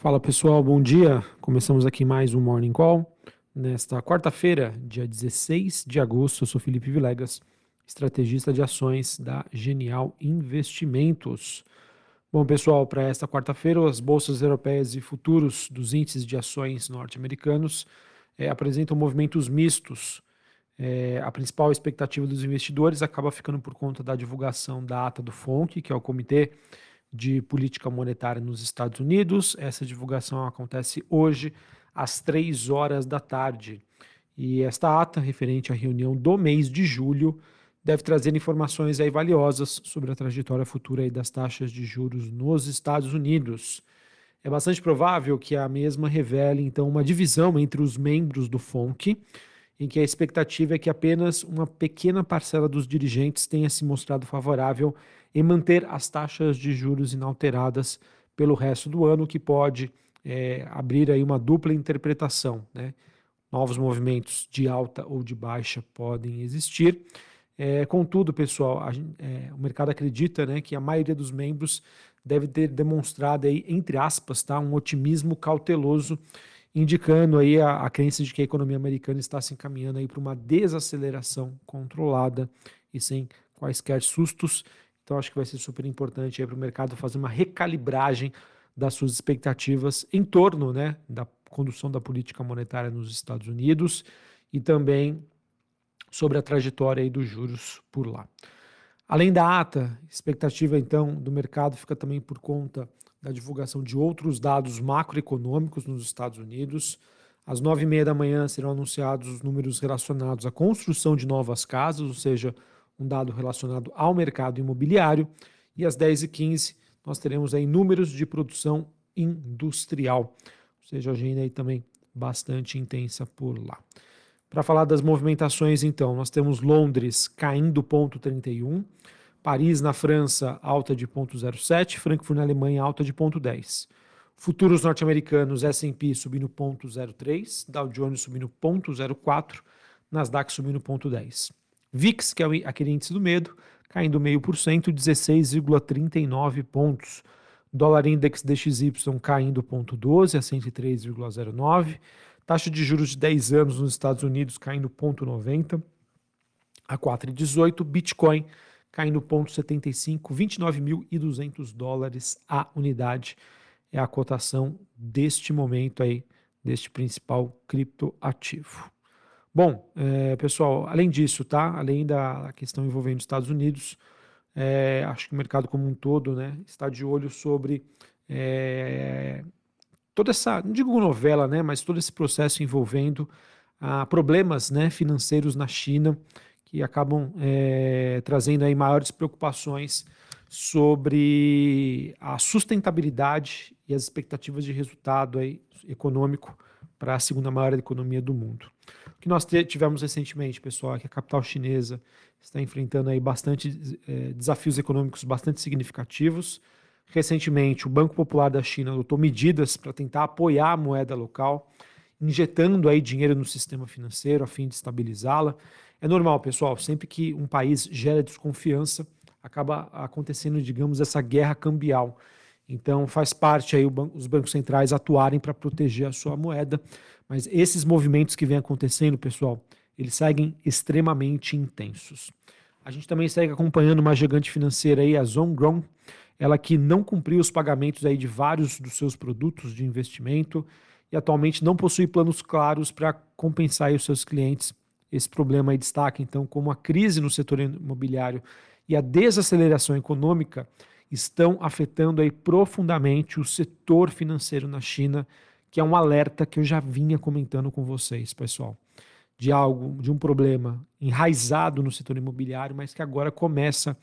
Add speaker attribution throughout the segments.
Speaker 1: Fala pessoal, bom dia. Começamos aqui mais um Morning Call. Nesta quarta-feira, dia 16 de agosto, eu sou Felipe Vilegas, estrategista de ações da Genial Investimentos. Bom, pessoal, para esta quarta-feira, as bolsas europeias e futuros dos índices de ações norte-americanos é, apresentam movimentos mistos. É, a principal expectativa dos investidores acaba ficando por conta da divulgação da ata do FONC, que é o Comitê de Política Monetária nos Estados Unidos. Essa divulgação acontece hoje, às três horas da tarde. E esta ata, referente à reunião do mês de julho, deve trazer informações aí valiosas sobre a trajetória futura aí das taxas de juros nos Estados Unidos. É bastante provável que a mesma revele, então, uma divisão entre os membros do FONC, em que a expectativa é que apenas uma pequena parcela dos dirigentes tenha se mostrado favorável em manter as taxas de juros inalteradas pelo resto do ano, que pode é, abrir aí uma dupla interpretação. Né? Novos movimentos de alta ou de baixa podem existir. É, contudo, pessoal, a, é, o mercado acredita né, que a maioria dos membros deve ter demonstrado aí, entre aspas, tá, um otimismo cauteloso, indicando aí a, a crença de que a economia americana está se encaminhando para uma desaceleração controlada e sem quaisquer sustos então, acho que vai ser super importante para o mercado fazer uma recalibragem das suas expectativas em torno né, da condução da política monetária nos Estados Unidos e também sobre a trajetória dos juros por lá. Além da ata, expectativa então do mercado fica também por conta da divulgação de outros dados macroeconômicos nos Estados Unidos. Às nove e meia da manhã serão anunciados os números relacionados à construção de novas casas, ou seja, um dado relacionado ao mercado imobiliário. E às 10h15 nós teremos aí números de produção industrial, ou seja, agenda aí também bastante intensa por lá. Para falar das movimentações, então, nós temos Londres caindo ponto 31, Paris na França alta de ponto 0,7, Frankfurt na Alemanha alta de ponto 10. Futuros norte-americanos S&P subindo ponto 0,3, Dow Jones subindo ponto 0,4, Nasdaq subindo ponto 10. VIX, que é aquele índice do medo, caindo meio por cento, 16,39 pontos. Dólar Index DXY caindo 0,12 a 103,09. Taxa de juros de 10 anos nos Estados Unidos caindo 0,90 a 4,18. Bitcoin caindo 0,75, 29.200 dólares a unidade. É a cotação deste momento aí, deste principal criptoativo. Bom, é, pessoal, além disso, tá? Além da questão envolvendo os Estados Unidos, é, acho que o mercado como um todo, né, está de olho sobre é, toda essa, não digo novela, né, mas todo esse processo envolvendo ah, problemas, né, financeiros na China que acabam é, trazendo aí maiores preocupações sobre a sustentabilidade e as expectativas de resultado aí econômico para a segunda maior economia do mundo. O que nós tivemos recentemente, pessoal, é que a capital chinesa está enfrentando aí bastante é, desafios econômicos bastante significativos. Recentemente, o Banco Popular da China adotou medidas para tentar apoiar a moeda local, injetando aí dinheiro no sistema financeiro a fim de estabilizá-la. É normal, pessoal, sempre que um país gera desconfiança, acaba acontecendo, digamos, essa guerra cambial. Então faz parte aí os bancos centrais atuarem para proteger a sua moeda, mas esses movimentos que vêm acontecendo, pessoal, eles seguem extremamente intensos. A gente também segue acompanhando uma gigante financeira aí, a Zonggron, ela que não cumpriu os pagamentos aí de vários dos seus produtos de investimento e atualmente não possui planos claros para compensar os seus clientes. Esse problema aí destaca então como a crise no setor imobiliário e a desaceleração econômica estão afetando aí profundamente o setor financeiro na China, que é um alerta que eu já vinha comentando com vocês, pessoal, de algo, de um problema enraizado no setor imobiliário, mas que agora começa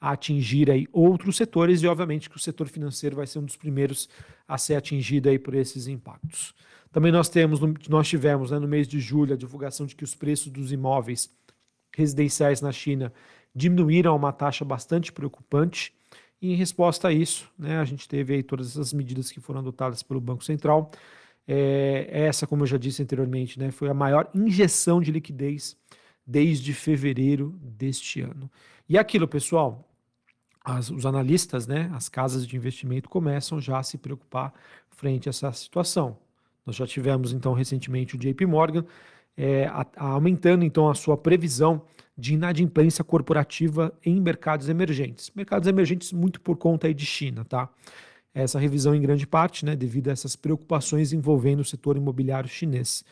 Speaker 1: a atingir aí outros setores e obviamente que o setor financeiro vai ser um dos primeiros a ser atingido aí por esses impactos. Também nós temos, nós tivemos né, no mês de julho a divulgação de que os preços dos imóveis residenciais na China diminuíram a uma taxa bastante preocupante. E em resposta a isso, né, a gente teve aí todas essas medidas que foram adotadas pelo Banco Central. É, essa, como eu já disse anteriormente, né, foi a maior injeção de liquidez desde fevereiro deste ano. E aquilo, pessoal, as, os analistas, né, as casas de investimento começam já a se preocupar frente a essa situação. Nós já tivemos então recentemente o JP Morgan é, a, aumentando então a sua previsão de inadimplência corporativa em mercados emergentes. Mercados emergentes muito por conta aí de China, tá? Essa revisão em grande parte, né, devido a essas preocupações envolvendo o setor imobiliário chinês.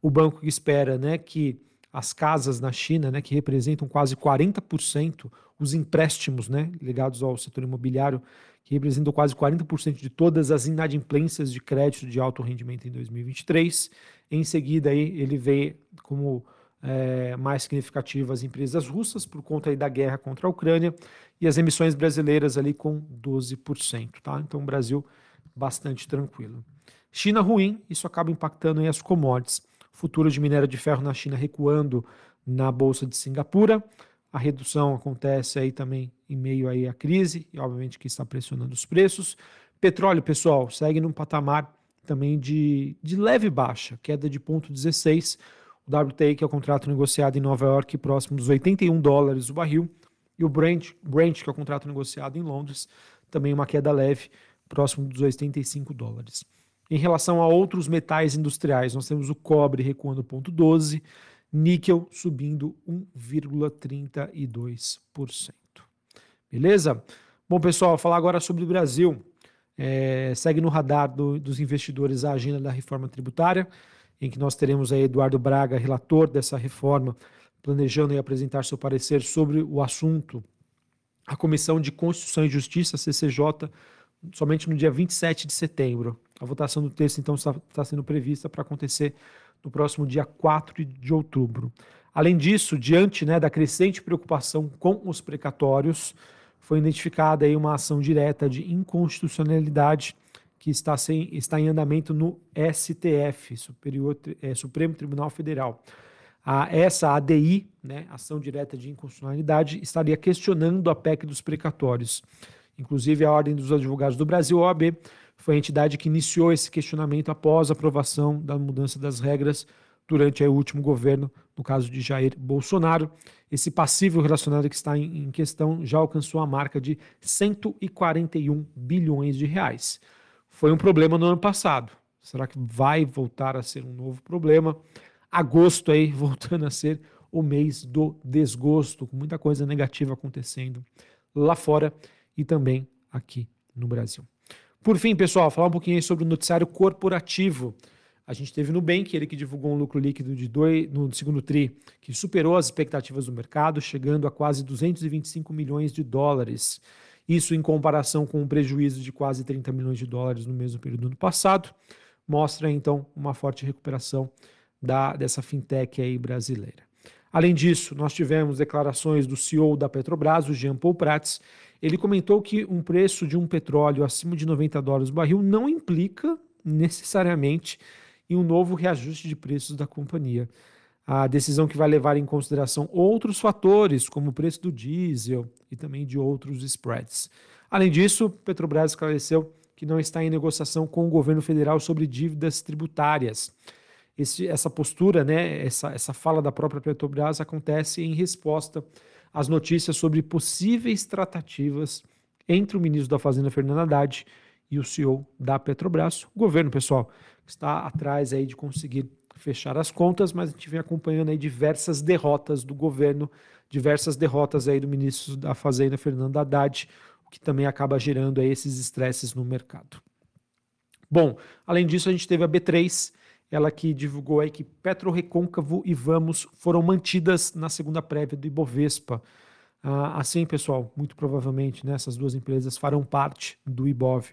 Speaker 1: O banco espera, né, que as casas na China, né, que representam quase 40%, os empréstimos né, ligados ao setor imobiliário, que representam quase 40% de todas as inadimplências de crédito de alto rendimento em 2023. Em seguida, aí, ele vê como é, mais significativas as empresas russas, por conta aí da guerra contra a Ucrânia, e as emissões brasileiras ali com 12%. Tá? Então, o Brasil bastante tranquilo. China ruim, isso acaba impactando aí as commodities futuro de minério de ferro na China recuando na bolsa de Singapura. A redução acontece aí também em meio aí à crise e obviamente que está pressionando os preços. Petróleo, pessoal, segue num patamar também de, de leve baixa, queda de 0,16. O WTI, que é o contrato negociado em Nova York, próximo dos 81 dólares o barril. E o Brent, Brent, que é o contrato negociado em Londres, também uma queda leve, próximo dos 85 dólares. Em relação a outros metais industriais, nós temos o cobre recuando 0,12, níquel subindo 1,32%. Beleza? Bom, pessoal, falar agora sobre o Brasil. É, segue no radar do, dos investidores a agenda da reforma tributária, em que nós teremos aí Eduardo Braga, relator dessa reforma, planejando aí apresentar seu parecer sobre o assunto. A Comissão de Constituição e Justiça, CCJ, somente no dia 27 de setembro. A votação do texto, então, está, está sendo prevista para acontecer no próximo dia 4 de outubro. Além disso, diante né, da crescente preocupação com os precatórios, foi identificada aí uma ação direta de inconstitucionalidade que está, sem, está em andamento no STF, Superior, é, Supremo Tribunal Federal. A, essa ADI, né, ação direta de inconstitucionalidade, estaria questionando a PEC dos precatórios. Inclusive, a Ordem dos Advogados do Brasil, OAB, foi a entidade que iniciou esse questionamento após a aprovação da mudança das regras durante o último governo, no caso de Jair Bolsonaro. Esse passivo relacionado que está em, questão já alcançou a marca de 141 bilhões de reais. Foi um problema no ano passado. Será que vai voltar a ser um novo problema? Agosto aí voltando a ser o mês do desgosto, com muita coisa negativa acontecendo lá fora e também aqui no Brasil. Por fim, pessoal, falar um pouquinho sobre o noticiário corporativo. A gente teve no Nubank, ele que divulgou um lucro líquido de dois, no segundo TRI, que superou as expectativas do mercado, chegando a quase 225 milhões de dólares. Isso em comparação com um prejuízo de quase 30 milhões de dólares no mesmo período do ano passado, mostra então uma forte recuperação da, dessa fintech aí brasileira. Além disso, nós tivemos declarações do CEO da Petrobras, o Jean Paul Prats, ele comentou que um preço de um petróleo acima de 90 dólares o barril não implica necessariamente em um novo reajuste de preços da companhia. A decisão que vai levar em consideração outros fatores, como o preço do diesel e também de outros spreads. Além disso, Petrobras esclareceu que não está em negociação com o governo federal sobre dívidas tributárias. Esse, essa postura, né, essa, essa fala da própria Petrobras acontece em resposta as notícias sobre possíveis tratativas entre o ministro da Fazenda, Fernando Haddad, e o CEO da Petrobras. O governo, pessoal, está atrás aí de conseguir fechar as contas, mas a gente vem acompanhando aí diversas derrotas do governo, diversas derrotas aí do ministro da Fazenda, Fernando Haddad, o que também acaba gerando aí esses estresses no mercado. Bom, além disso, a gente teve a B3, ela que divulgou aí que Petro Recôncavo e Vamos foram mantidas na segunda prévia do Ibovespa. Ah, assim, pessoal, muito provavelmente né, essas duas empresas farão parte do Ibov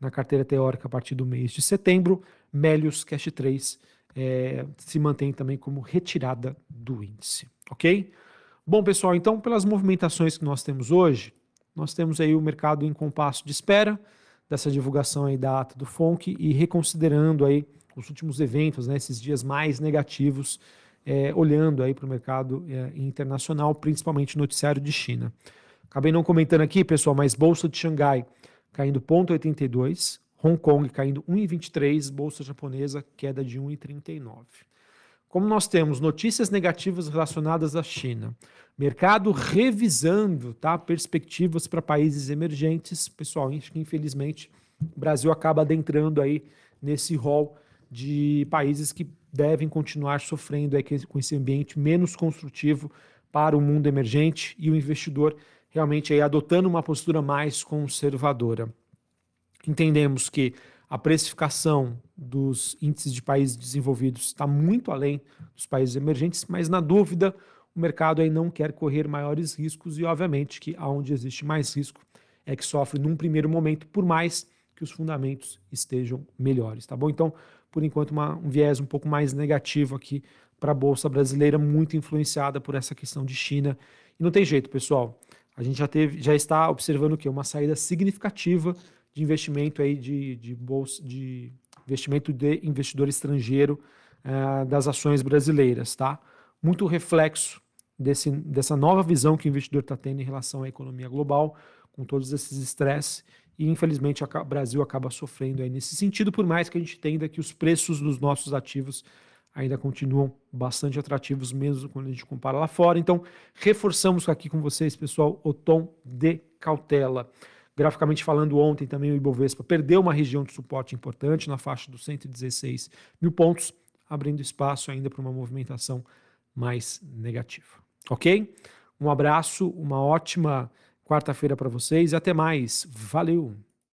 Speaker 1: na carteira teórica a partir do mês de setembro. Melius Cash 3 é, se mantém também como retirada do índice, ok? Bom, pessoal, então pelas movimentações que nós temos hoje, nós temos aí o mercado em compasso de espera dessa divulgação aí da ata do FONC e reconsiderando aí os últimos eventos, né, esses dias mais negativos, é, olhando aí para o mercado é, internacional, principalmente noticiário de China. Acabei não comentando aqui, pessoal, mas Bolsa de Xangai caindo 0,82, Hong Kong caindo 1,23, Bolsa Japonesa queda de 1,39. como nós temos notícias negativas relacionadas à China, mercado revisando tá, perspectivas para países emergentes, pessoal, infelizmente o Brasil acaba adentrando aí nesse rol de países que devem continuar sofrendo aí com esse ambiente menos construtivo para o mundo emergente e o investidor realmente aí adotando uma postura mais conservadora. Entendemos que a precificação dos índices de países desenvolvidos está muito além dos países emergentes, mas na dúvida, o mercado aí não quer correr maiores riscos e obviamente que aonde existe mais risco é que sofre num primeiro momento, por mais que os fundamentos estejam melhores, tá bom? Então, por enquanto, uma, um viés um pouco mais negativo aqui para a Bolsa Brasileira, muito influenciada por essa questão de China. E não tem jeito, pessoal. A gente já, teve, já está observando o quê? Uma saída significativa de investimento aí de, de bolsa, de investimento de investidor estrangeiro uh, das ações brasileiras, tá? Muito reflexo desse, dessa nova visão que o investidor está tendo em relação à economia global, com todos esses estresses, e infelizmente o Brasil acaba sofrendo aí nesse sentido, por mais que a gente entenda que os preços dos nossos ativos ainda continuam bastante atrativos, mesmo quando a gente compara lá fora. Então, reforçamos aqui com vocês, pessoal, o tom de cautela. Graficamente falando, ontem também o Ibovespa perdeu uma região de suporte importante na faixa dos 116 mil pontos, abrindo espaço ainda para uma movimentação mais negativa. Ok? Um abraço, uma ótima quarta-feira para vocês e até mais. Valeu!